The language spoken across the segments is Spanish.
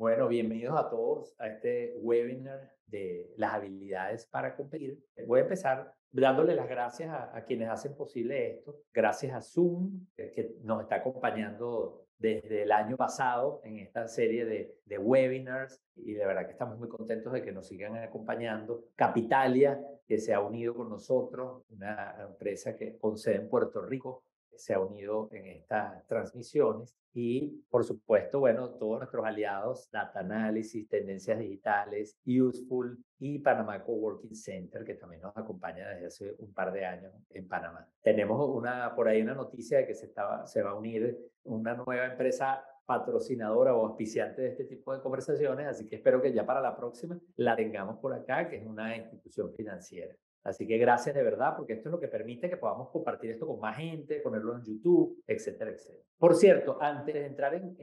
Bueno, bienvenidos a todos a este webinar de las habilidades para competir. Voy a empezar dándole las gracias a, quienes hacen posible esto. Gracias a Zoom, que nos está acompañando desde el año pasado en esta serie de, de, webinars y de verdad que estamos muy contentos de que nos sigan acompañando. Capitalia, que se ha unido con nosotros, una empresa que con sede en Puerto Rico, se ha unido en estas transmisiones y por supuesto, bueno, todos nuestros aliados, Data Analysis, Tendencias Digitales, Useful y Panamá Coworking Center, que también nos acompaña desde hace un par de años en Panamá. Tenemos una, por ahí una noticia de que se, estaba, se va a unir una nueva empresa patrocinadora o auspiciante de este tipo de conversaciones, así que espero que ya para la próxima la tengamos por acá, que es una institución financiera. Así que gracias de verdad, porque esto es lo que permite que podamos compartir esto con más gente, ponerlo en YouTube, etcétera, etcétera. Por cierto, antes de entrar en,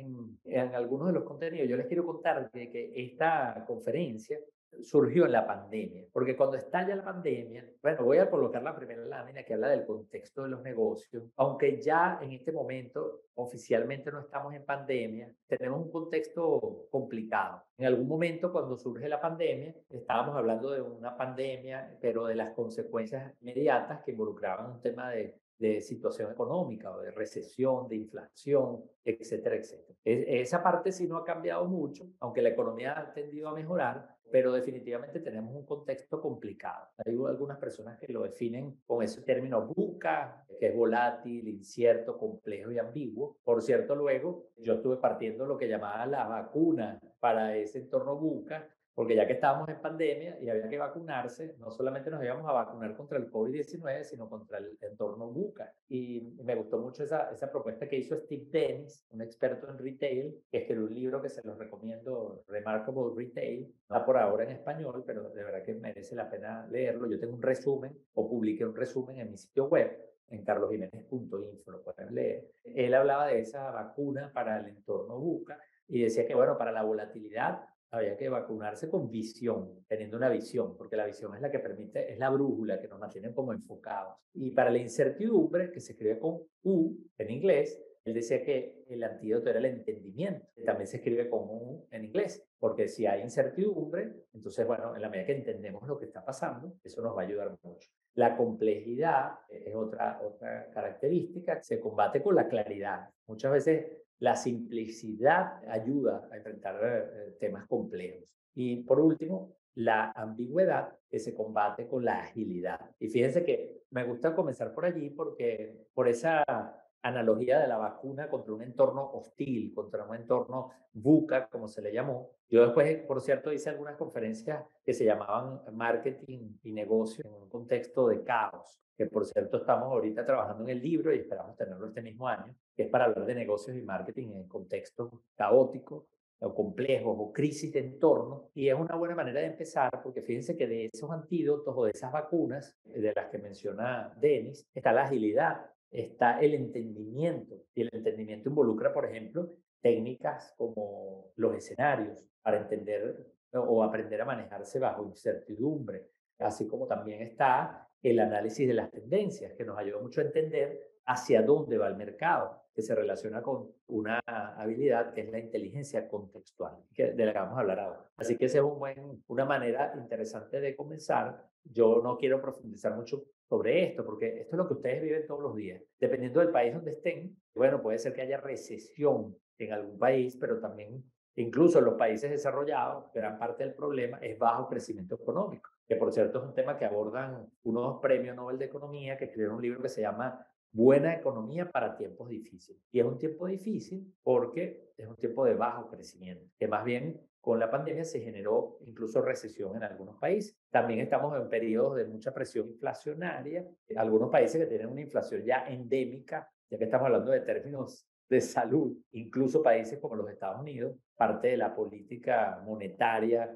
en, algunos de los contenidos, yo les quiero contar que esta conferencia surgió en la pandemia, porque cuando estalla la pandemia, bueno, voy a colocar la primera lámina que habla del contexto de los negocios, aunque ya en este momento oficialmente no estamos en pandemia, tenemos un contexto complicado. En algún momento cuando surge la pandemia, estábamos hablando de una pandemia, pero de las consecuencias inmediatas que involucraban un tema de de situación económica o de recesión, de inflación, etcétera, etcétera. esa parte sí no ha cambiado mucho, aunque la economía ha tendido a mejorar, pero definitivamente tenemos un contexto complicado. Hay algunas personas que lo definen con ese término buca, que es volátil, incierto, complejo y ambiguo. Por cierto, luego yo estuve partiendo lo que llamaba la vacuna para ese entorno buca, porque ya que estábamos en pandemia y había que vacunarse, no solamente nos íbamos a vacunar contra el COVID-19, sino contra el entorno buca. Y me gustó mucho esa, esa propuesta que hizo Steve Dennis, un experto en retail, que escribió un libro que se los recomiendo, Remarkable Retail. Está por ahora en español, pero de verdad que merece la pena leerlo. Yo tengo un resumen o publiqué un resumen en mi sitio web en carlosjiménez.info, lo pueden leer. Él hablaba de esa vacuna para el entorno buca y decía que, bueno, para la volatilidad había que vacunarse con visión, teniendo una visión, porque la visión es la que permite, es la brújula que nos mantiene como enfocados. Y para la incertidumbre, que se escribe con U en inglés, él decía que el antídoto era el entendimiento, también se escribe con U en inglés, porque si hay incertidumbre, entonces, bueno, en la medida que entendemos lo que está pasando, eso nos va a ayudar mucho. La complejidad es otra, otra característica, se combate con la claridad. Muchas veces la simplicidad ayuda a enfrentar eh, temas complejos. Y por último, la ambigüedad que se combate con la agilidad. Y fíjense que me gusta comenzar por allí porque por esa analogía de la vacuna contra un entorno hostil, contra un entorno buca, como se le llamó. Yo después, por cierto, hice algunas conferencias que se llamaban marketing y negocio en un contexto de caos, que por cierto estamos ahorita trabajando en el libro y esperamos tenerlo este mismo año, que es para hablar de negocios y marketing en contextos caóticos o complejos o crisis de entorno. Y es una buena manera de empezar porque fíjense que de esos antídotos o de esas vacunas de las que menciona Denis está la agilidad, está el entendimiento. Y el entendimiento involucra, por ejemplo, técnicas como los escenarios para entender o aprender a manejarse bajo incertidumbre, así como también está el análisis de las tendencias, que nos ayuda mucho a entender hacia dónde va el mercado, que se relaciona con una habilidad que es la inteligencia contextual, que de la que vamos a hablar ahora. Así que esa es una manera interesante de comenzar. Yo no quiero profundizar mucho sobre esto, porque esto es lo que ustedes viven todos los días. Dependiendo del país donde estén, bueno, puede ser que haya recesión en algún país, pero también incluso en los países desarrollados, gran parte del problema es bajo crecimiento económico, que por cierto es un tema que abordan unos premios Nobel de Economía que escribieron un libro que se llama Buena economía para tiempos difíciles. Y es un tiempo difícil porque es un tiempo de bajo crecimiento, que más bien con la pandemia se generó incluso recesión en algunos países. También estamos en periodos de mucha presión inflacionaria. Algunos países que tienen una inflación ya endémica, ya que estamos hablando de términos de salud, incluso países como los Estados Unidos, parte de la política monetaria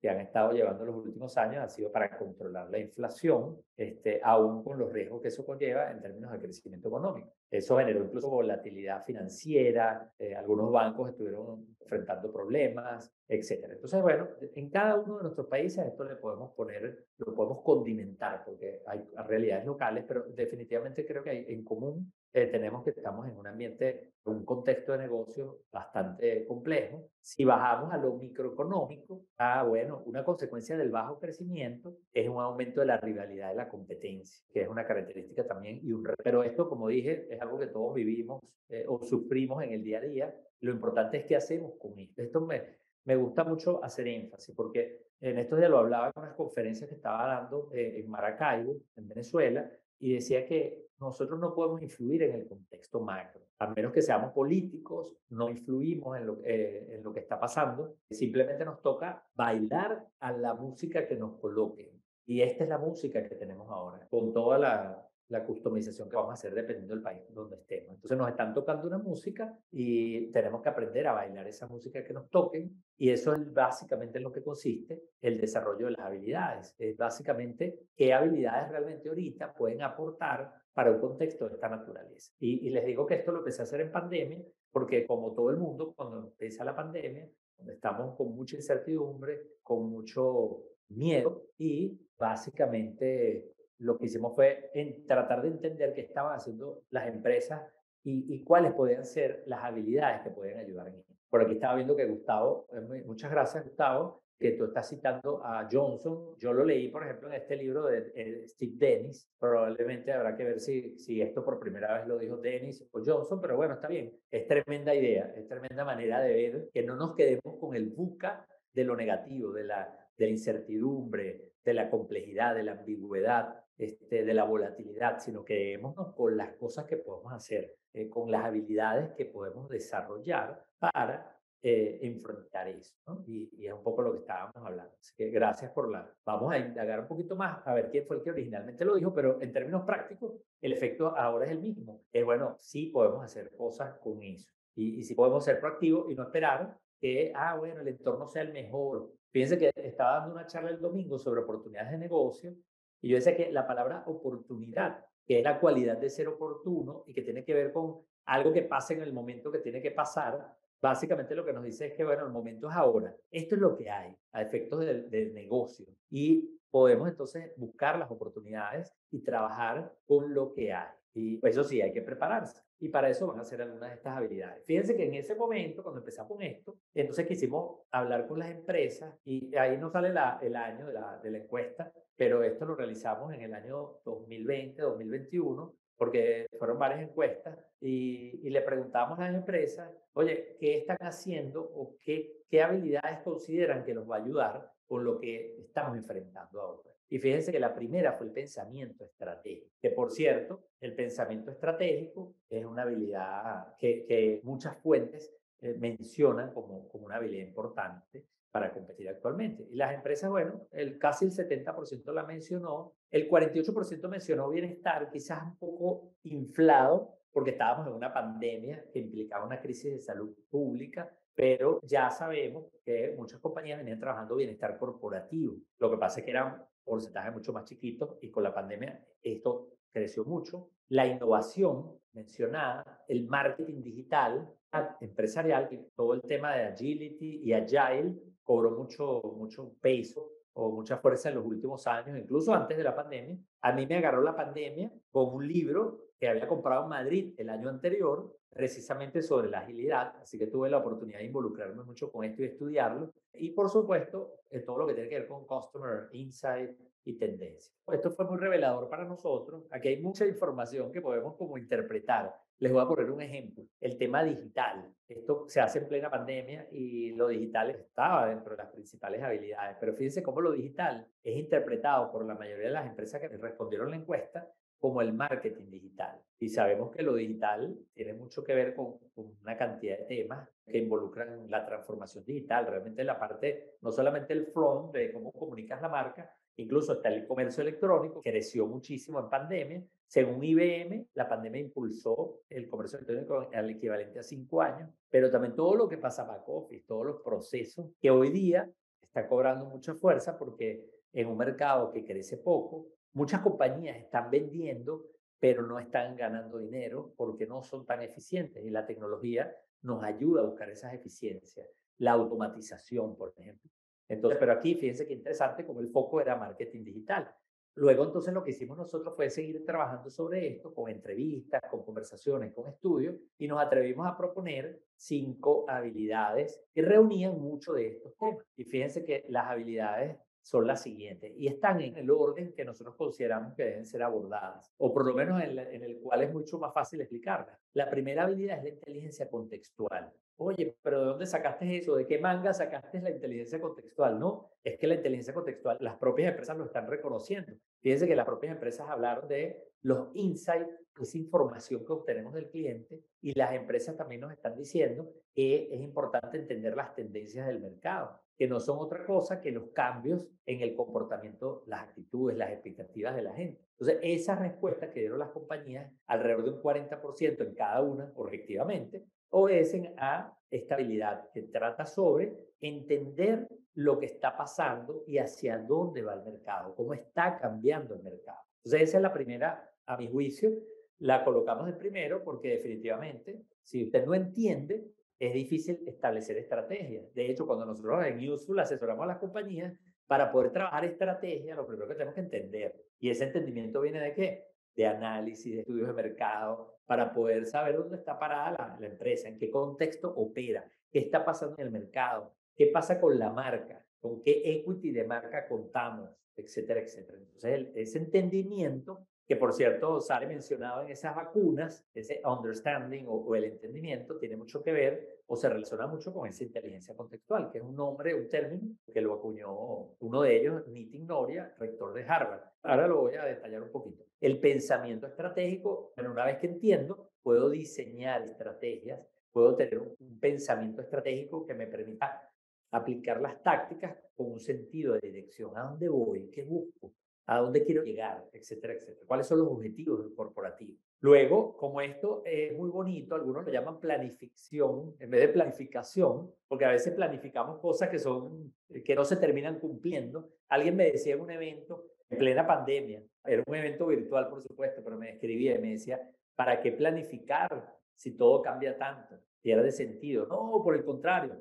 que han estado llevando los últimos años ha sido para controlar la inflación, este, aún con los riesgos que eso conlleva en términos de crecimiento económico. Eso generó incluso volatilidad financiera, eh, algunos bancos estuvieron enfrentando problemas, etc. Entonces, bueno, en cada uno de nuestros países esto le podemos poner, lo podemos condimentar, porque hay realidades locales, pero definitivamente creo que hay en común eh, tenemos que estamos en un ambiente, un contexto de negocio bastante complejo. Si bajamos a lo microeconómico, ah, bueno, una consecuencia del bajo crecimiento es un aumento de la rivalidad de la competencia, que es una característica también y un Pero esto, como dije, es algo que todos vivimos eh, o sufrimos en el día a día. Lo importante es qué hacemos con esto. Esto me, me gusta mucho hacer énfasis porque en estos días lo hablaba en unas conferencias que estaba dando eh, en Maracaibo, en Venezuela, y decía que nosotros no podemos influir en el contexto macro. A menos que seamos políticos, no influimos en lo, eh, en lo que está pasando. Simplemente nos toca bailar a la música que nos coloquen. Y esta es la música que tenemos ahora, con toda la, la customización que vamos a hacer dependiendo del país donde estemos. Entonces nos están tocando una música y tenemos que aprender a bailar esa música que nos toquen y eso es básicamente en lo que consiste el desarrollo de las habilidades. Es básicamente qué habilidades realmente ahorita pueden aportar para un contexto de esta naturaleza. Y, y les digo que esto lo empecé a hacer en pandemia porque como todo el mundo, cuando empieza la pandemia, estamos con mucha incertidumbre, con mucho miedo y básicamente lo que hicimos fue en tratar de entender qué estaban haciendo las empresas y, cuáles podían ser las habilidades que pueden ayudar en esto. Por aquí estaba viendo que Gustavo, eh, muchas gracias Gustavo, que tú estás citando a Johnson. Yo lo leí, por ejemplo, en este libro de, eh, Steve Dennis. Probablemente habrá que ver si, si esto por primera vez lo dijo Dennis o Johnson, pero bueno, está bien. Es tremenda idea, es tremenda manera de ver que no nos quedemos con el buca de lo negativo, de la, de la incertidumbre, de la complejidad, de la ambigüedad, este, de la volatilidad, sino quedémonos con las cosas que podemos hacer, eh, con las habilidades que podemos desarrollar para eh, enfrentar eso. Y, es un poco lo que estábamos hablando. Así que gracias por la... Vamos a indagar un poquito más a ver quién fue el que originalmente lo dijo, pero en términos prácticos, el efecto ahora es el mismo. Es bueno, sí podemos hacer cosas con eso. Y, y sí podemos ser proactivos y no esperar que, ah, bueno, el entorno sea el mejor. Fíjense que estaba dando una charla el domingo sobre oportunidades de negocio y yo decía que la palabra oportunidad, que es la cualidad de ser oportuno y que tiene que ver con algo que pasa en el momento que tiene que pasar, básicamente lo que nos dice es que, bueno, el momento es ahora. Esto es lo que hay a efectos del, del negocio. Y podemos entonces buscar las oportunidades y trabajar con lo que hay. Y eso sí, hay que prepararse. Y para eso van a hacer algunas de estas habilidades. Fíjense que en ese momento, cuando empezamos con esto, entonces quisimos hablar con las empresas y ahí nos sale la, el año de la, de la encuesta, pero esto lo realizamos en el año 2020, 2021, porque fueron varias encuestas y, y, le preguntamos a las empresas, oye, ¿qué están haciendo o qué, qué habilidades consideran que nos va a ayudar con lo que estamos enfrentando ahora? Y fíjense que la primera fue el pensamiento estratégico, que por cierto, el pensamiento estratégico es una habilidad que, muchas fuentes eh, mencionan como, como una habilidad importante para competir actualmente. Y las empresas, bueno, el, casi el 70% la mencionó, el 48% mencionó bienestar, quizás un poco inflado, porque estábamos en una pandemia que implicaba una crisis de salud pública, pero ya sabemos que muchas compañías venían trabajando bienestar corporativo. Lo que pasa es que eran porcentajes mucho más chiquitos y con la pandemia esto creció mucho. La innovación mencionada, el marketing digital empresarial, todo el tema de agility y agile cobró mucho, mucho peso o mucha fuerza en los últimos años, incluso antes de la pandemia. A mí me agarró la pandemia con un libro que había comprado en Madrid el año anterior, precisamente sobre la agilidad, así que tuve la oportunidad de involucrarme mucho con esto y estudiarlo. Y por supuesto, todo lo que tiene que ver con Customer Insight y tendencia. Esto fue muy revelador para nosotros. Aquí hay mucha información que podemos como interpretar. Les voy a poner un ejemplo. El tema digital. Esto se hace en plena pandemia y lo digital estaba dentro de las principales habilidades. Pero fíjense cómo lo digital es interpretado por la mayoría de las empresas que respondieron la encuesta como el marketing digital. Y sabemos que lo digital tiene mucho que ver con, una cantidad de temas que involucran la transformación digital, realmente la parte, no solamente el front de cómo comunicas la marca, incluso hasta el comercio electrónico, creció muchísimo en pandemia. Según IBM, la pandemia impulsó el comercio electrónico al equivalente a cinco años, pero también todo lo que pasa back office, todos los procesos que hoy día está cobrando mucha fuerza porque en un mercado que crece poco, Muchas compañías están vendiendo, pero no están ganando dinero porque no son tan eficientes y la tecnología nos ayuda a buscar esas eficiencias. La automatización, por ejemplo. Entonces, pero aquí fíjense qué interesante como el foco era marketing digital. Luego entonces lo que hicimos nosotros fue seguir trabajando sobre esto con entrevistas, con conversaciones, con estudios y nos atrevimos a proponer cinco habilidades que reunían mucho de estos temas. Y fíjense que las habilidades son las siguientes y están en el orden que nosotros consideramos que deben ser abordadas, o por lo menos en, en, el cual es mucho más fácil explicarlas. La primera habilidad es la inteligencia contextual. Oye, pero ¿de dónde sacaste eso? ¿De qué manga sacaste la inteligencia contextual? No, es que la inteligencia contextual, las propias empresas lo están reconociendo. Fíjense que las propias empresas hablaron de los insights, esa información que obtenemos del cliente, y las empresas también nos están diciendo que es importante entender las tendencias del mercado que no son otra cosa que los cambios en el comportamiento, las actitudes, las expectativas de la gente. Entonces, esas respuestas que dieron las compañías, alrededor de un 40% en cada una, objetivamente, obedecen a estabilidad, que trata sobre entender lo que está pasando y hacia dónde va el mercado, cómo está cambiando el mercado. Entonces, esa es la primera, a mi juicio, la colocamos de primero porque definitivamente, si usted no entiende es difícil establecer estrategias. De hecho, cuando nosotros en Useful asesoramos a las compañías, para poder trabajar estrategia, lo primero que tenemos que entender, y ese entendimiento viene de qué? De análisis, de estudios de mercado, para poder saber dónde está parada la, la empresa, en qué contexto opera, qué está pasando en el mercado, qué pasa con la marca, con qué equity de marca contamos, etcétera, etcétera. Entonces, ese entendimiento que por cierto sale mencionado en esas vacunas, ese understanding o, el entendimiento tiene mucho que ver o se relaciona mucho con esa inteligencia contextual, que es un nombre, un término que lo acuñó uno de ellos, Nitin Noria, rector de Harvard. Ahora lo voy a detallar un poquito. El pensamiento estratégico, bueno, una vez que entiendo, puedo diseñar estrategias, puedo tener un pensamiento estratégico que me permita aplicar las tácticas con un sentido de dirección. ¿A dónde voy? ¿Qué busco? a dónde quiero llegar, etcétera, etcétera. ¿Cuáles son los objetivos del corporativo? Luego, como esto es muy bonito, algunos lo llaman planificación en vez de planificación, porque a veces planificamos cosas que son que no se terminan cumpliendo. Alguien me decía en un evento en plena pandemia, era un evento virtual por supuesto, pero me escribía y me decía, ¿para qué planificar si todo cambia tanto? Pierde sentido. No, por el contrario,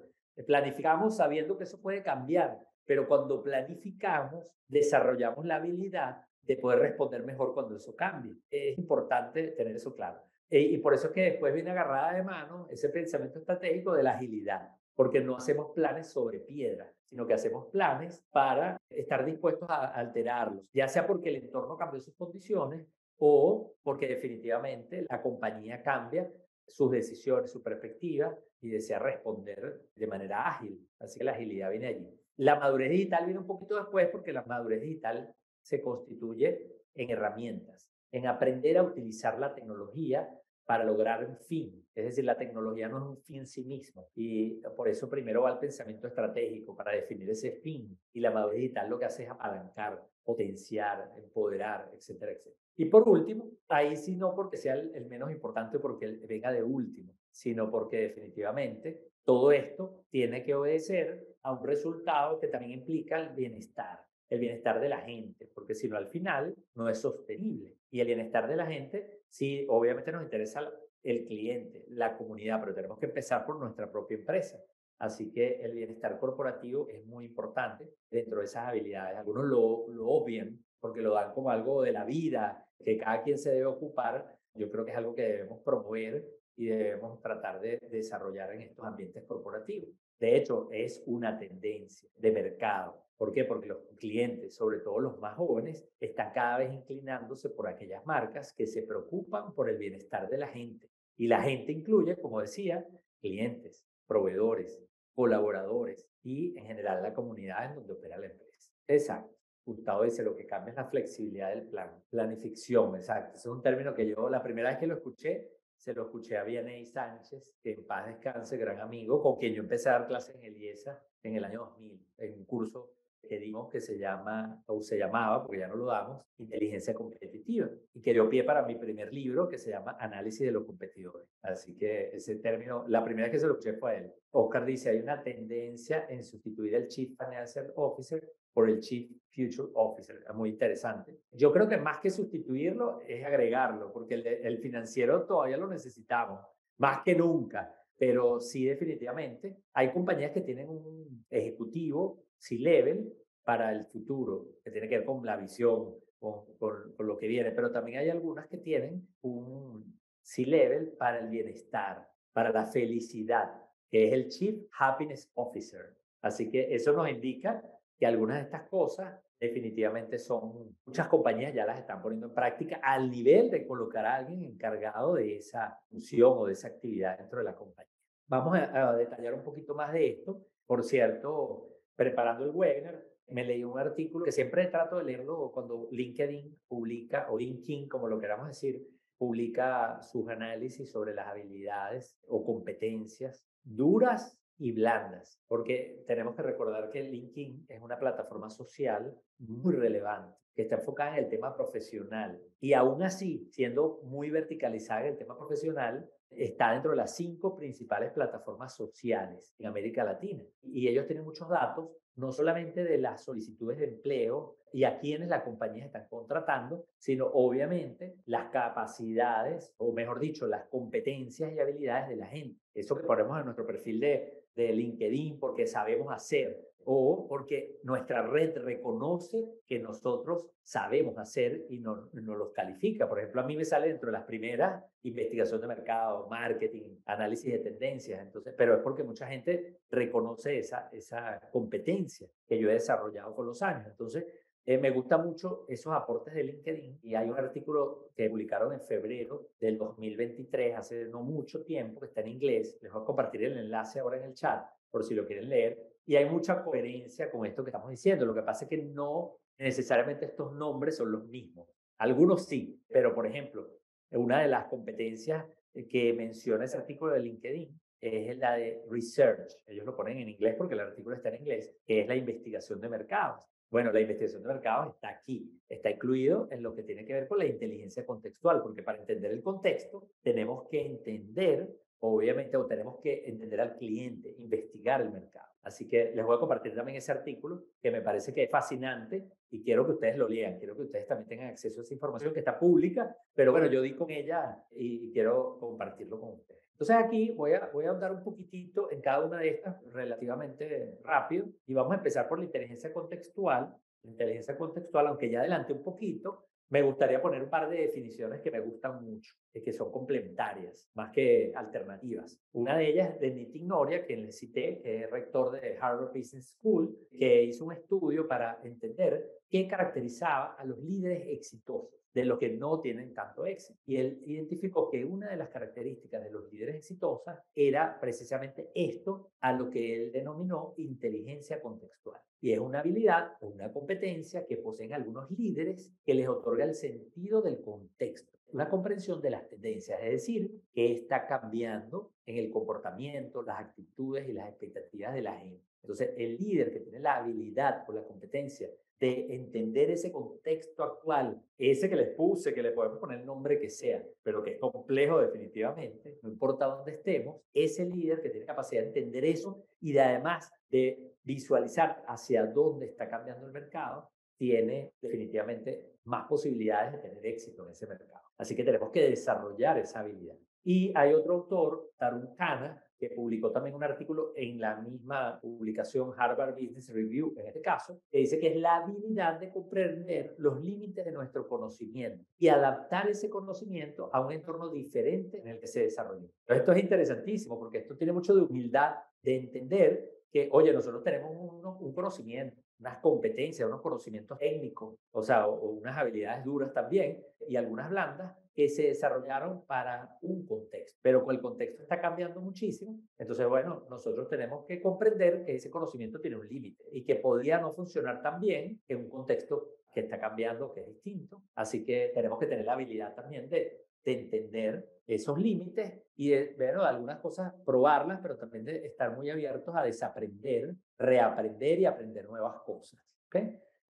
planificamos sabiendo que eso puede cambiar pero cuando planificamos, desarrollamos la habilidad de poder responder mejor cuando eso cambie. Es importante tener eso claro. E, y por eso es que después viene agarrada de mano ese pensamiento estratégico de la agilidad, porque no hacemos planes sobre piedra, sino que hacemos planes para estar dispuestos a alterarlos, ya sea porque el entorno cambió sus condiciones o porque definitivamente la compañía cambia sus decisiones, su perspectiva y desea responder de manera ágil. Así que la agilidad viene allí. La madurez digital viene un poquito después porque la madurez digital se constituye en herramientas, en aprender a utilizar la tecnología para lograr un fin. Es decir, la tecnología no es un fin en sí mismo. Y por eso primero va el pensamiento estratégico para definir ese fin. Y la madurez digital lo que hace es apalancar, potenciar, empoderar, etcétera, etcétera. Y por último, ahí sí no porque sea el, menos importante porque venga de último, sino porque definitivamente todo esto tiene que obedecer a un resultado que también implica el bienestar, el bienestar de la gente, porque si no al final no es sostenible. Y el bienestar de la gente, sí, obviamente nos interesa el cliente, la comunidad, pero tenemos que empezar por nuestra propia empresa. Así que el bienestar corporativo es muy importante dentro de esas habilidades. Algunos lo, lo obvian porque lo dan como algo de la vida, que cada quien se debe ocupar. Yo creo que es algo que debemos promover y debemos tratar de desarrollar en estos ambientes corporativos. De hecho, es una tendencia de mercado. ¿Por qué? Porque los clientes, sobre todo los más jóvenes, están cada vez inclinándose por aquellas marcas que se preocupan por el bienestar de la gente. Y la gente incluye, como decía, clientes, proveedores, colaboradores y en general la comunidad en donde opera la empresa. Exacto. Gustavo dice, lo que cambia es la flexibilidad del plan. Planificación, exacto. Ese es un término que yo la primera vez que lo escuché se lo escuché a Vianney Sánchez, que en paz descanse, gran amigo, con quien yo empecé a dar clases en Eliesa en el año 2000, en un curso que dimos que se llama, o se llamaba, porque ya no lo damos, Inteligencia Competitiva, y que dio pie para mi primer libro que se llama Análisis de los competidores. Así que ese término, la primera que se lo escuché fue a él. Oscar dice, hay una tendencia en sustituir al Chief Financial Officer por el Chief Future Officer. Es muy interesante. Yo creo que más que sustituirlo es agregarlo, porque el, el financiero todavía lo necesitamos, más que nunca. Pero sí, definitivamente, hay compañías que tienen un ejecutivo C-level para el futuro, que tiene que ver con la visión, con, con, con lo que viene, pero también hay algunas que tienen un C-Level para el bienestar, para la felicidad, que es el Chief Happiness Officer. Así que eso nos indica que algunas de estas cosas definitivamente son, muchas compañías ya las están poniendo en práctica al nivel de colocar a alguien encargado de esa función o de esa actividad dentro de la compañía. Vamos a, a detallar un poquito más de esto. Por cierto, preparando el webinar, me leí un artículo que siempre trato de leerlo cuando LinkedIn publica, o LinkedIn, como lo queramos decir, publica sus análisis sobre las habilidades o competencias duras y blandas, porque tenemos que recordar que LinkedIn es una plataforma social muy relevante que está enfocada en el tema profesional y aún así, siendo muy verticalizada en el tema profesional, está dentro de las cinco principales plataformas sociales en América Latina. Y ellos tienen muchos datos, no solamente de las solicitudes de empleo y a quienes las compañías están contratando, sino obviamente las capacidades, o mejor dicho, las competencias y habilidades de la gente. Eso que ponemos en nuestro perfil de, de LinkedIn porque sabemos hacer o porque nuestra red reconoce que nosotros sabemos hacer y nos, nos los califica. Por ejemplo, a mí me sale dentro de las primeras investigación de mercado, marketing, análisis de tendencias. Entonces, pero es porque mucha gente reconoce esa, esa competencia que yo he desarrollado con los años. Entonces, eh, me gusta mucho esos aportes de LinkedIn y hay un artículo que publicaron en febrero del 2023, hace no mucho tiempo, que está en inglés. Les voy a compartir el enlace ahora en el chat por si lo quieren leer. Y hay mucha coherencia con esto que estamos diciendo. Lo que pasa es que no necesariamente estos nombres son los mismos. Algunos sí, pero por ejemplo, una de las competencias que menciona ese artículo de LinkedIn es la de research. Ellos lo ponen en inglés porque el artículo está en inglés, que es la investigación de mercados. Bueno, la investigación de mercados está aquí, está incluido en lo que tiene que ver con la inteligencia contextual, porque para entender el contexto tenemos que entender, obviamente, o tenemos que entender al cliente, investigar el mercado. Así que les voy a compartir también ese artículo que me parece que es fascinante y quiero que ustedes lo lean, quiero que ustedes también tengan acceso a esa información que está pública, pero bueno, yo di con ella y quiero compartirlo con ustedes. Entonces aquí voy a, voy a andar un poquitito en cada una de estas relativamente rápido y vamos a empezar por la inteligencia contextual. La inteligencia contextual, aunque ya adelante un poquito, me gustaría poner un par de definiciones que me gustan mucho, que son complementarias, más que alternativas. Una de ellas es de Nitin Noria, que les cité, que es rector de Harvard Business School, que hizo un estudio para entender qué caracterizaba a los líderes exitosos de los que no tienen tanto éxito. Y él identificó que una de las características de los líderes exitosos era precisamente esto a lo que él denominó inteligencia contextual. Y es una habilidad o una competencia que poseen algunos líderes que les otorga el sentido del contexto, una comprensión de las tendencias, es decir, que está cambiando en el comportamiento, las actitudes y las expectativas de la gente. Entonces, el líder que tiene la habilidad o la competencia de entender ese contexto actual, ese que les puse, que le podemos poner el nombre que sea, pero que es complejo definitivamente, no importa dónde estemos, ese líder que tiene capacidad de entender eso y de además de visualizar hacia dónde está cambiando el mercado, tiene definitivamente más posibilidades de tener éxito en ese mercado. Así que tenemos que desarrollar esa habilidad. Y hay otro autor, Tarun Khanna, que publicó también un artículo en la misma publicación Harvard Business Review, en este caso, que dice que es la habilidad de comprender los límites de nuestro conocimiento y adaptar ese conocimiento a un entorno diferente en el que se desarrolló. esto es interesantísimo porque esto tiene mucho de humildad de entender que, oye, nosotros tenemos un conocimiento, unas competencias, unos conocimientos técnicos, o sea, o, unas habilidades duras también, y algunas blandas que se desarrollaron para un contexto, pero el contexto está cambiando muchísimo, entonces, bueno, nosotros tenemos que comprender que ese conocimiento tiene un límite y que podría no funcionar tan bien en un contexto que está cambiando, que es distinto. Así que tenemos que tener la habilidad también de, de entender esos límites y de, bueno, algunas cosas probarlas, pero también de estar muy abiertos a desaprender, reaprender y aprender nuevas cosas.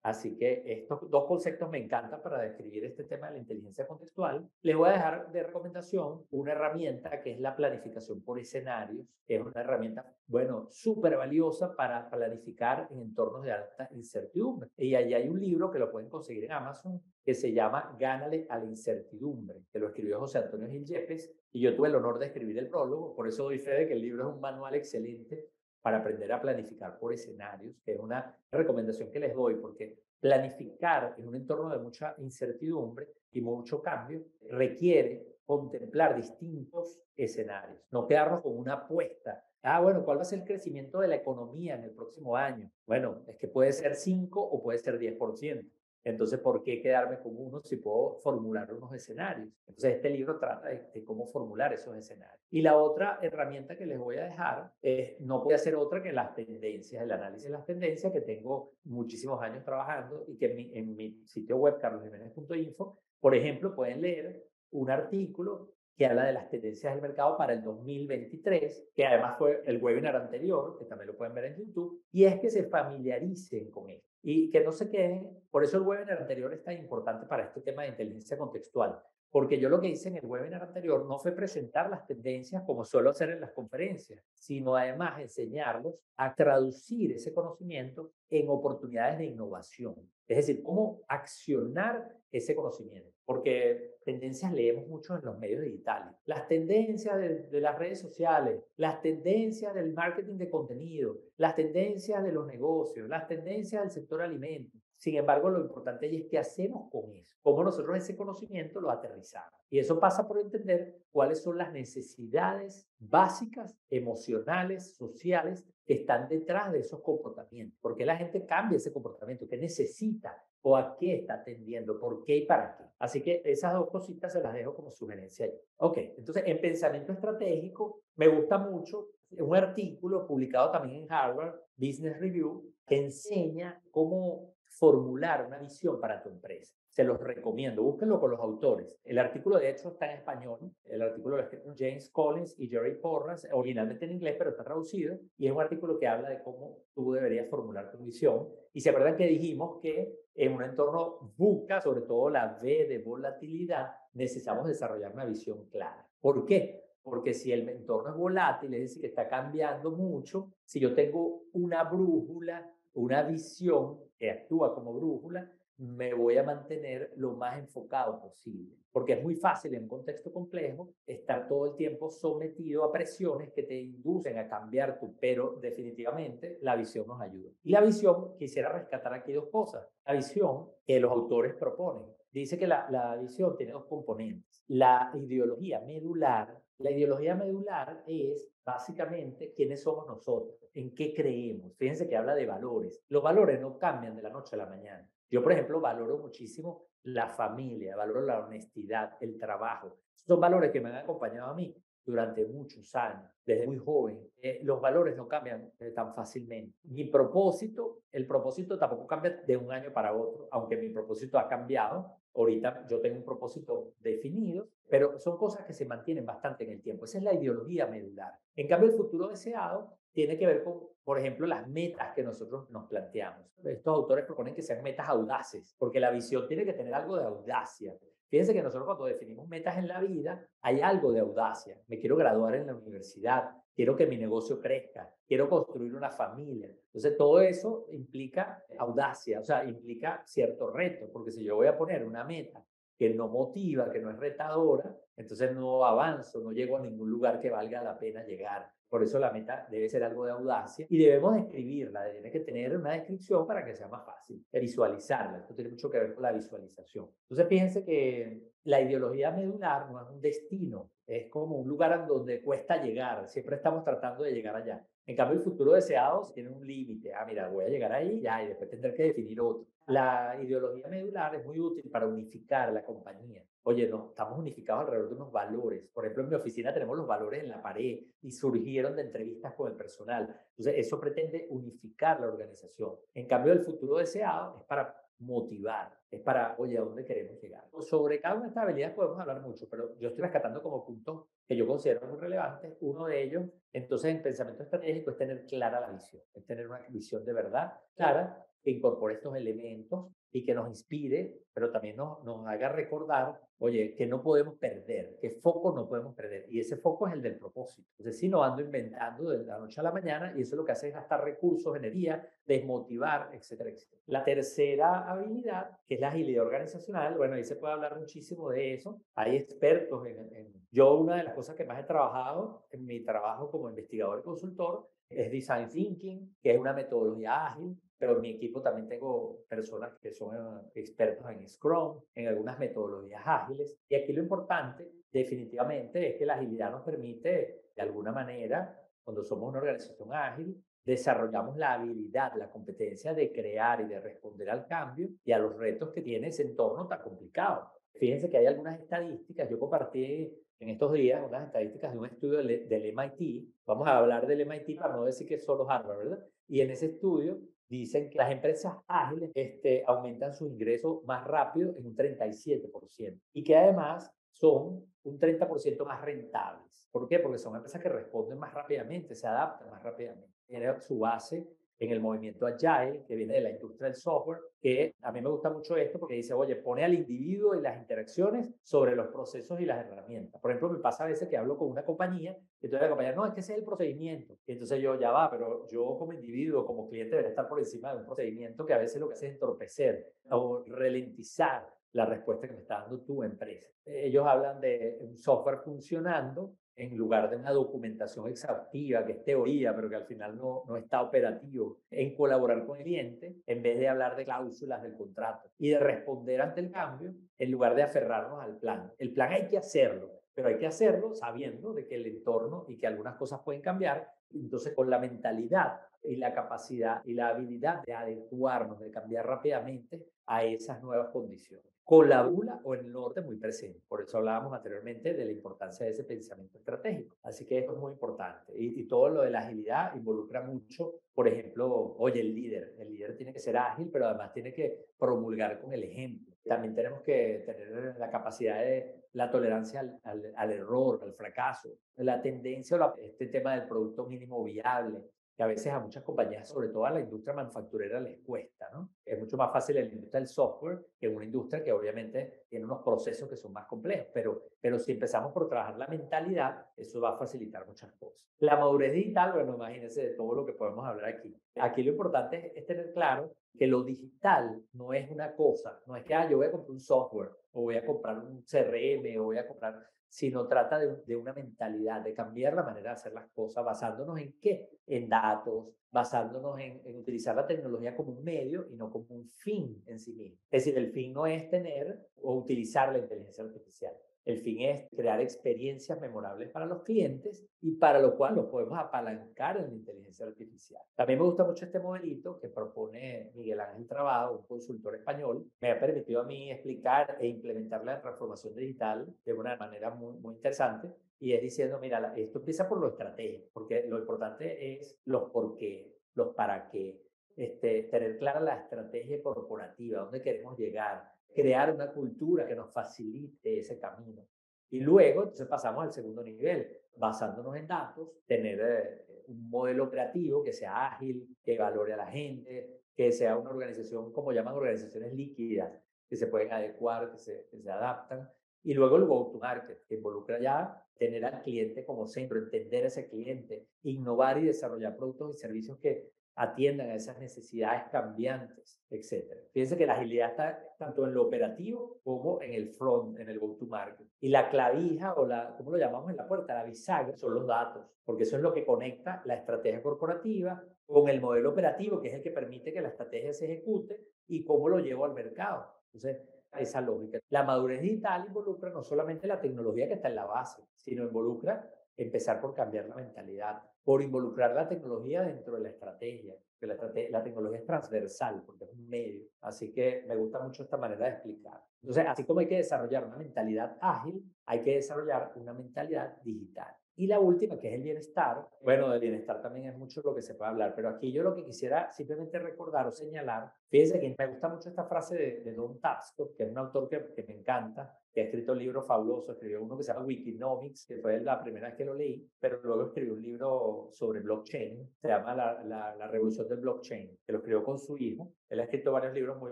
Así que estos dos conceptos me encantan para describir este tema de la inteligencia contextual. Les voy a dejar de recomendación una herramienta que es la planificación por escenarios. Es una herramienta, bueno, súper valiosa para planificar en entornos de alta incertidumbre. Y allí hay un libro que lo pueden conseguir en Amazon que se llama Gánale a la incertidumbre, que lo escribió José Antonio Gil Yepes. Y yo tuve el honor de escribir el prólogo, por eso doy fe de que el libro es un manual excelente para aprender a planificar por escenarios, que es una recomendación que les doy, porque planificar en un entorno de mucha incertidumbre y mucho cambio requiere contemplar distintos escenarios, no quedarnos con una apuesta. Ah, bueno, ¿cuál va a ser el crecimiento de la economía en el próximo año? Bueno, es que puede ser 5 o puede ser 10%. Entonces, ¿por qué quedarme con uno si puedo formular unos escenarios? Entonces, este libro trata de, cómo formular esos escenarios. Y la otra herramienta que les voy a dejar es, no puede ser otra que las tendencias, el análisis de las tendencias que tengo muchísimos años trabajando y que en mi, en mi sitio web, carlosjiménez.info, por ejemplo, pueden leer un artículo que habla de las tendencias del mercado para el 2023, que además fue el webinar anterior, que también lo pueden ver en YouTube, y es que se familiaricen con esto y que no se queden, por eso el webinar anterior es tan importante para este tema de inteligencia contextual, porque yo lo que hice en el webinar anterior no fue presentar las tendencias como suelo hacer en las conferencias, sino además enseñarlos a traducir ese conocimiento en oportunidades de innovación. Es decir, cómo accionar ese conocimiento. Porque tendencias leemos mucho en los medios digitales. Las tendencias de, las redes sociales, las tendencias del marketing de contenido, las tendencias de los negocios, las tendencias del sector alimentos. Sin embargo, lo importante es qué hacemos con eso, cómo nosotros ese conocimiento lo aterrizamos. Y eso pasa por entender cuáles son las necesidades básicas, emocionales, sociales, que están detrás de esos comportamientos. ¿Por qué la gente cambia ese comportamiento? ¿Qué necesita? ¿O a qué está atendiendo? ¿Por qué y para qué? Así que esas dos cositas se las dejo como sugerencia ahí. Ok, entonces en pensamiento estratégico me gusta mucho un artículo publicado también en Harvard Business Review que enseña cómo formular una visión para tu empresa. Se los recomiendo, búsquenlo con los autores. El artículo de hecho está en español, el artículo lo escriben James Collins y Jerry Porras, originalmente en inglés, pero está traducido, y es un artículo que habla de cómo tú deberías formular tu visión. Y se acuerdan que dijimos que en un entorno VUCA, sobre todo la V de volatilidad, necesitamos desarrollar una visión clara. ¿Por qué? Porque si el entorno es volátil, es decir, que está cambiando mucho, si yo tengo una brújula, una visión que actúa como brújula, me voy a mantener lo más enfocado posible. Porque es muy fácil en un contexto complejo estar todo el tiempo sometido a presiones que te inducen a cambiar tu, pero definitivamente la visión nos ayuda. Y la visión, quisiera rescatar aquí dos cosas. La visión que los autores proponen. Dice que la, la visión tiene dos componentes. La ideología medular. La ideología medular es básicamente quiénes somos nosotros, en qué creemos. Fíjense que habla de valores. Los valores no cambian de la noche a la mañana. Yo, por ejemplo, valoro muchísimo la familia, valoro la honestidad, el trabajo. Son valores que me han acompañado a mí durante muchos años, desde muy joven. Eh, los valores no cambian eh, tan fácilmente. Mi propósito, el propósito tampoco cambia de un año para otro, aunque mi propósito ha cambiado. Ahorita yo tengo un propósito definido, pero son cosas que se mantienen bastante en el tiempo. Esa es la ideología medular. En cambio, el futuro deseado tiene que ver con, por ejemplo, las metas que nosotros nos planteamos. Estos autores proponen que sean metas audaces, porque la visión tiene que tener algo de audacia. Fíjense que nosotros cuando definimos metas en la vida, hay algo de audacia. Me quiero graduar en la universidad, quiero que mi negocio crezca, quiero construir una familia. Entonces, todo eso implica audacia, o sea, implica cierto reto, porque si yo voy a poner una meta que no motiva, que no es retadora, entonces no avanzo, no llego a ningún lugar que valga la pena llegar. Por eso la meta debe ser algo de audacia y debemos describirla, tiene que tener una descripción para que sea más fácil visualizarla. Esto tiene mucho que ver con la visualización. Entonces fíjense que la ideología medular no es un destino, es como un lugar donde cuesta llegar, siempre estamos tratando de llegar allá. En cambio, el futuro deseado tiene un límite. Ah, mira, voy a llegar ahí ya, y después tendré que definir otro. La ideología medular es muy útil para unificar la compañía. Oye, no, estamos unificados alrededor de unos valores. Por ejemplo, en mi oficina tenemos los valores en la pared y surgieron de entrevistas con el personal. Entonces, eso pretende unificar la organización. En cambio, el futuro deseado es para motivar, es para, oye, ¿a dónde queremos llegar? Sobre cada una de estas habilidades podemos hablar mucho, pero yo estoy rescatando como puntos que yo considero muy relevantes. Uno de ellos, entonces, en pensamiento estratégico es tener clara la visión, es tener una visión de verdad clara que incorpore estos elementos y que nos inspire, pero también nos, nos haga recordar, oye, que no podemos perder, que foco no podemos perder. Y ese foco es el del propósito. Entonces, si no ando inventando de la noche a la mañana y eso lo que hace es gastar recursos, energía, desmotivar, etcétera, etcétera. La tercera habilidad, que es la agilidad organizacional, bueno, ahí se puede hablar muchísimo de eso. Hay expertos en, en... Yo una de las cosas que más he trabajado en mi trabajo como investigador y consultor es Design Thinking, que es una metodología ágil pero en mi equipo también tengo personas que son eh, expertos en Scrum, en algunas metodologías ágiles. Y aquí lo importante definitivamente es que la agilidad nos permite, de alguna manera, cuando somos una organización ágil, desarrollamos la habilidad, la competencia de crear y de responder al cambio y a los retos que tiene ese entorno tan complicado. Fíjense que hay algunas estadísticas, yo compartí en estos días unas estadísticas de un estudio del, MIT, vamos a hablar del MIT para no decir que solo Harvard, ¿verdad? Y en ese estudio dicen que las empresas ágiles este, aumentan sus ingresos más rápido en un 37% y que además son un 30% más rentables. ¿Por qué? Porque son empresas que responden más rápidamente, se adaptan más rápidamente. Tiene su base en el movimiento Agile, que viene de la industria del software, que a mí me gusta mucho esto porque dice, oye, pone al individuo y las interacciones sobre los procesos y las herramientas. Por ejemplo, me pasa a veces que hablo con una compañía y entonces la compañía, no, es que ese es el procedimiento. Y entonces yo, ya va, pero yo como individuo, como cliente, debería estar por encima de un procedimiento que a veces lo que hace es entorpecer o ralentizar la respuesta que me está dando tu empresa. Ellos hablan de un software funcionando en lugar de una documentación exhaustiva, que es teoría, pero que al final no, no está operativo, en colaborar con el cliente, en vez de hablar de cláusulas del contrato y de responder ante el cambio, en lugar de aferrarnos al plan. El plan hay que hacerlo, pero hay que hacerlo sabiendo de que el entorno y que algunas cosas pueden cambiar. Entonces, con la mentalidad y la capacidad y la habilidad de adecuarnos, de cambiar rápidamente a esas nuevas condiciones con la bula o el norte muy presente. Por eso hablábamos anteriormente de la importancia de ese pensamiento estratégico. Así que esto es muy importante. Y, y, todo lo de la agilidad involucra mucho, por ejemplo, oye, el líder. El líder tiene que ser ágil, pero además tiene que promulgar con el ejemplo. También tenemos que tener la capacidad de la tolerancia al, al, al error, al fracaso, la tendencia a este tema del producto mínimo viable, que a veces a muchas compañías, sobre todo a la industria manufacturera, les cuesta, ¿no? Es mucho más fácil en la industria del software que en una industria que obviamente tiene unos procesos que son más complejos, pero, pero si empezamos por trabajar la mentalidad, eso va a facilitar muchas cosas. La madurez digital, bueno, imagínense de todo lo que podemos hablar aquí. Aquí lo importante es, tener claro que lo digital no es una cosa, no es que ah, yo voy a comprar un software o voy a comprar un CRM o voy a comprar sino trata de, una mentalidad, de cambiar la manera de hacer las cosas, basándonos en qué? En datos, basándonos en, en, utilizar la tecnología como un medio y no como un fin en sí mismo. Es decir, el fin no es tener o utilizar la inteligencia artificial. El fin es crear experiencias memorables para los clientes y para lo cual lo podemos apalancar en la inteligencia artificial. También me gusta mucho este modelito que propone Miguel Ángel Trabajo, un consultor español. Me ha permitido a mí explicar e implementar la transformación digital de una manera muy, muy interesante. Y es diciendo, mira, esto empieza por lo estratégico, porque lo importante es los por qué, los para qué, este, tener clara la estrategia corporativa, dónde queremos llegar, crear una cultura que nos facilite ese camino. Y luego, entonces pasamos al segundo nivel, basándonos en datos, tener eh, un modelo operativo que sea ágil, que valore a la gente, que sea una organización, como llaman organizaciones líquidas, que se pueden adecuar, que se, que se adaptan. Y luego el go-to-market, que involucra ya tener al cliente como centro, entender a ese cliente, innovar y desarrollar productos y servicios que atiendan a esas necesidades cambiantes, etc. Fíjense que la agilidad está tanto en lo operativo como en el front, en el go-to-market. Y la clavija o la, ¿cómo lo llamamos en la puerta? La bisagra son los datos, porque eso es lo que conecta la estrategia corporativa con el modelo operativo, que es el que permite que la estrategia se ejecute y cómo lo llevo al mercado. Entonces, esa lógica. La madurez digital involucra no solamente la tecnología que está en la base, sino involucra empezar por cambiar la mentalidad, por involucrar la tecnología dentro de la estrategia, que la, la, tecnología es transversal porque es un medio. Así que me gusta mucho esta manera de explicar. Entonces, así como hay que desarrollar una mentalidad ágil, hay que desarrollar una mentalidad digital. Y la última, que es el bienestar. Bueno, del bienestar también es mucho lo que se puede hablar, pero aquí yo lo que quisiera simplemente recordar o señalar, fíjense que me gusta mucho esta frase de, de Don Tapscott, que es un autor que, que me encanta, que ha escrito libros fabulosos, escribió uno que se llama Wikinomics, que fue la primera vez que lo leí, pero luego escribió un libro sobre blockchain, se llama La, la, la revolución del blockchain, que lo escribió con su hijo. Él ha escrito varios libros muy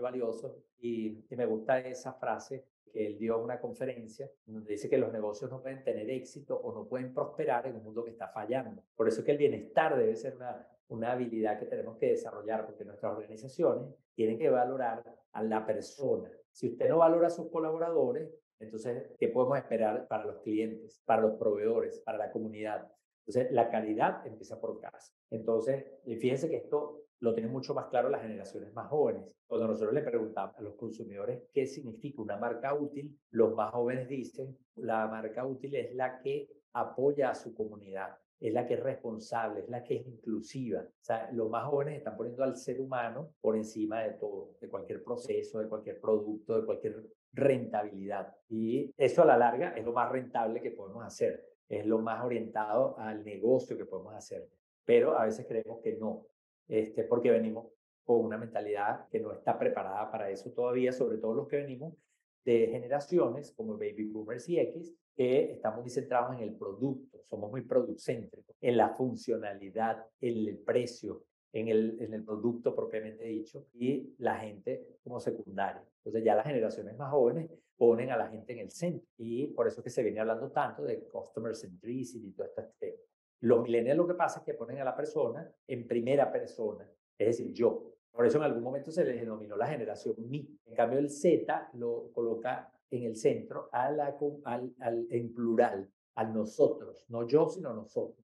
valiosos y, y me gusta esa frase que él dio una conferencia donde dice que los negocios no pueden tener éxito o no pueden prosperar en un mundo que está fallando. Por eso es que el bienestar debe ser una, una habilidad que tenemos que desarrollar porque nuestras organizaciones tienen que valorar a la persona. Si usted no valora a sus colaboradores, entonces, ¿qué podemos esperar para los clientes, para los proveedores, para la comunidad? Entonces, la calidad empieza por casa. Entonces, fíjense que esto lo tienen mucho más claro las generaciones más jóvenes. Cuando nosotros le preguntamos a los consumidores qué significa una marca útil, los más jóvenes dicen, la marca útil es la que apoya a su comunidad, es la que es responsable, es la que es inclusiva. O sea, los más jóvenes están poniendo al ser humano por encima de todo, de cualquier proceso, de cualquier producto, de cualquier rentabilidad. Y eso a la larga es lo más rentable que podemos hacer, es lo más orientado al negocio que podemos hacer. Pero a veces creemos que no, este, porque venimos con una mentalidad que no está preparada para eso todavía, sobre todo los que venimos de generaciones como Baby Boomers y X, que estamos muy centrados en el producto, somos muy producéntricos, en la funcionalidad, en el precio, en el, en el producto propiamente dicho, y la gente como secundaria. Entonces ya las generaciones más jóvenes ponen a la gente en el centro, y por eso es que se viene hablando tanto de customer centricity y todo este tema. Los millennials lo que pasa es que ponen a la persona en primera persona, es decir, yo. Por eso en algún momento se les denominó la generación mi. En cambio, el Z lo coloca en el centro a la, al, al, en plural, al nosotros, no yo, sino nosotros.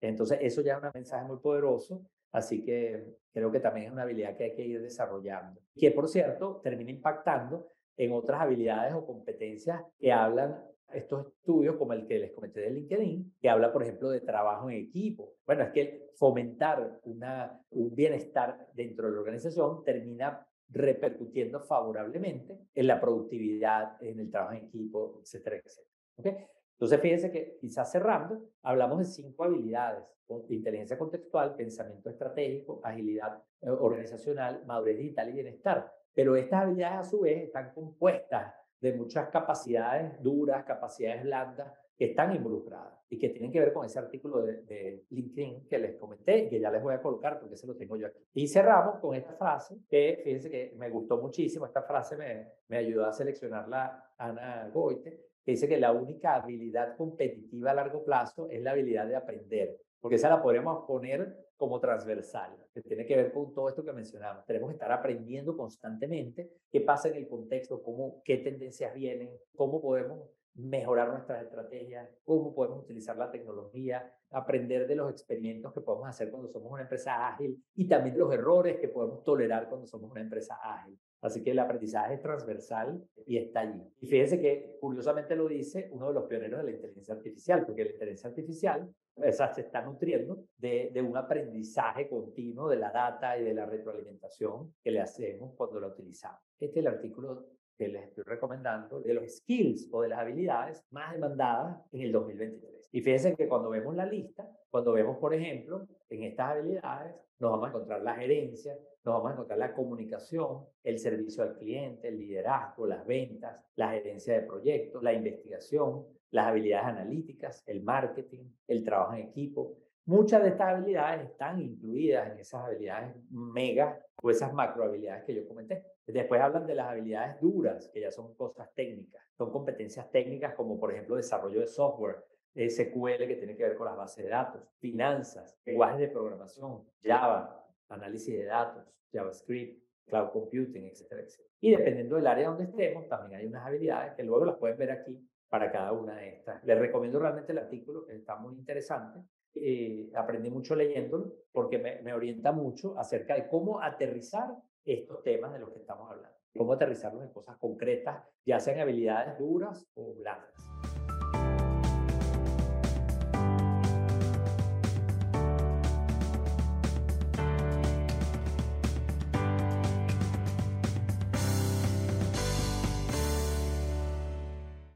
Entonces, eso ya es un mensaje muy poderoso, así que creo que también es una habilidad que hay que ir desarrollando. Que, por cierto, termina impactando en otras habilidades o competencias que hablan estos estudios como el que les comenté de LinkedIn, que habla, por ejemplo, de trabajo en equipo. Bueno, es que fomentar una, un bienestar dentro de la organización termina repercutiendo favorablemente en la productividad, en el trabajo en equipo, etcétera, etcétera. ¿Okay? Entonces, fíjense que quizás cerrando, hablamos de cinco habilidades, inteligencia contextual, pensamiento estratégico, agilidad eh, organizacional, madurez digital y bienestar. Pero estas habilidades a su vez están compuestas de muchas capacidades duras, capacidades blandas que están involucradas y que tienen que ver con ese artículo de, LinkedIn que les comenté que ya les voy a colocar porque se lo tengo yo aquí. Y cerramos con esta frase que fíjense que me gustó muchísimo, esta frase me, me ayudó a seleccionarla Ana Goite, que dice que la única habilidad competitiva a largo plazo es la habilidad de aprender, porque esa la podemos poner como transversal, que tiene que ver con todo esto que mencionamos. Tenemos que estar aprendiendo constantemente qué pasa en el contexto, cómo, qué tendencias vienen, cómo podemos mejorar nuestras estrategias, cómo podemos utilizar la tecnología, aprender de los experimentos que podemos hacer cuando somos una empresa ágil y también los errores que podemos tolerar cuando somos una empresa ágil. Así que el aprendizaje es transversal y está allí. Y fíjense que curiosamente lo dice uno de los pioneros de la inteligencia artificial, porque la inteligencia artificial esa se está nutriendo de, de, un aprendizaje continuo de la data y de la retroalimentación que le hacemos cuando la utilizamos. Este es el artículo que les estoy recomendando de los skills o de las habilidades más demandadas en el 2023. Y fíjense que cuando vemos la lista, cuando vemos, por ejemplo, en estas habilidades, nos vamos a encontrar la gerencia, nos vamos a encontrar la comunicación, el servicio al cliente, el liderazgo, las ventas, la gerencia de proyectos, la investigación, las habilidades analíticas, el marketing, el trabajo en equipo. Muchas de estas habilidades están incluidas en esas habilidades mega o esas macro habilidades que yo comenté. Después hablan de las habilidades duras, que ya son cosas técnicas. Son competencias técnicas como, por ejemplo, desarrollo de software, SQL que tiene que ver con las bases de datos, finanzas, lenguajes de programación, Java, análisis de datos, JavaScript, cloud computing, etcétera, etcétera. Y dependiendo del área donde estemos, también hay unas habilidades que luego las pueden ver aquí para cada una de estas. Les recomiendo realmente el artículo, está muy interesante. Eh, aprendí mucho leyéndolo porque me, me orienta mucho acerca de cómo aterrizar estos temas de los que estamos hablando. Cómo aterrizarlos en cosas concretas, ya sean habilidades duras o blandas.